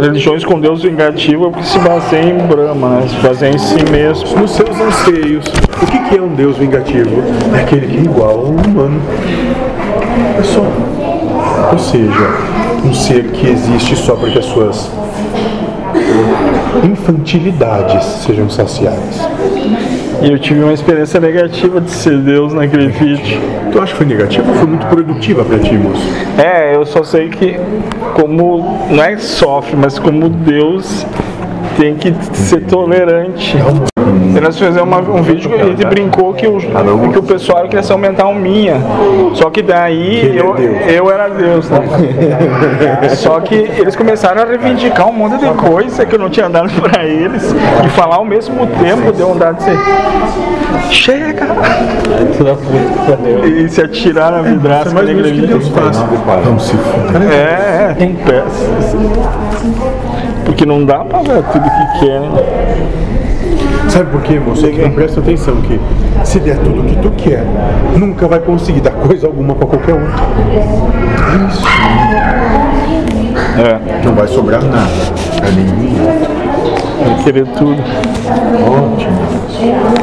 religiões com Deus vingativo é porque se baseiam em Brahma, né? se baseiam em si mesmo. Nos seus anseios. O que, que é um Deus vingativo? É aquele que é igual ao humano. É só. Ou seja, um ser que existe só porque as suas infantilidades sejam saciadas. E eu tive uma experiência negativa de ser Deus naquele vídeo. Tu acha que foi negativo ou foi muito produtiva pra ti, moço? É, eu só sei que como não é que sofre, mas como Deus tem que ser tolerante. E nós fizemos uma- um vídeo que a gente brincou que o, que o pessoal queria se aumentar um minha. Só que daí é eu, eu era Deus, né? Só que eles começaram a reivindicar um monte de coisa que eu não tinha dado pra eles e falar ao mesmo tempo deu um dado de ser. Chega! E se atirar na vidraça. Mas que isso nem que Deus faz. Vamos se é, é, tem peças. Porque não dá pra ver tudo que quer, né? Sabe por quê, moço? É que não presta atenção que se der tudo o que tu quer, nunca vai conseguir dar coisa alguma pra qualquer um. Isso. É, Não vai sobrar nada pra ninguém. vai querer tudo. Ótimo.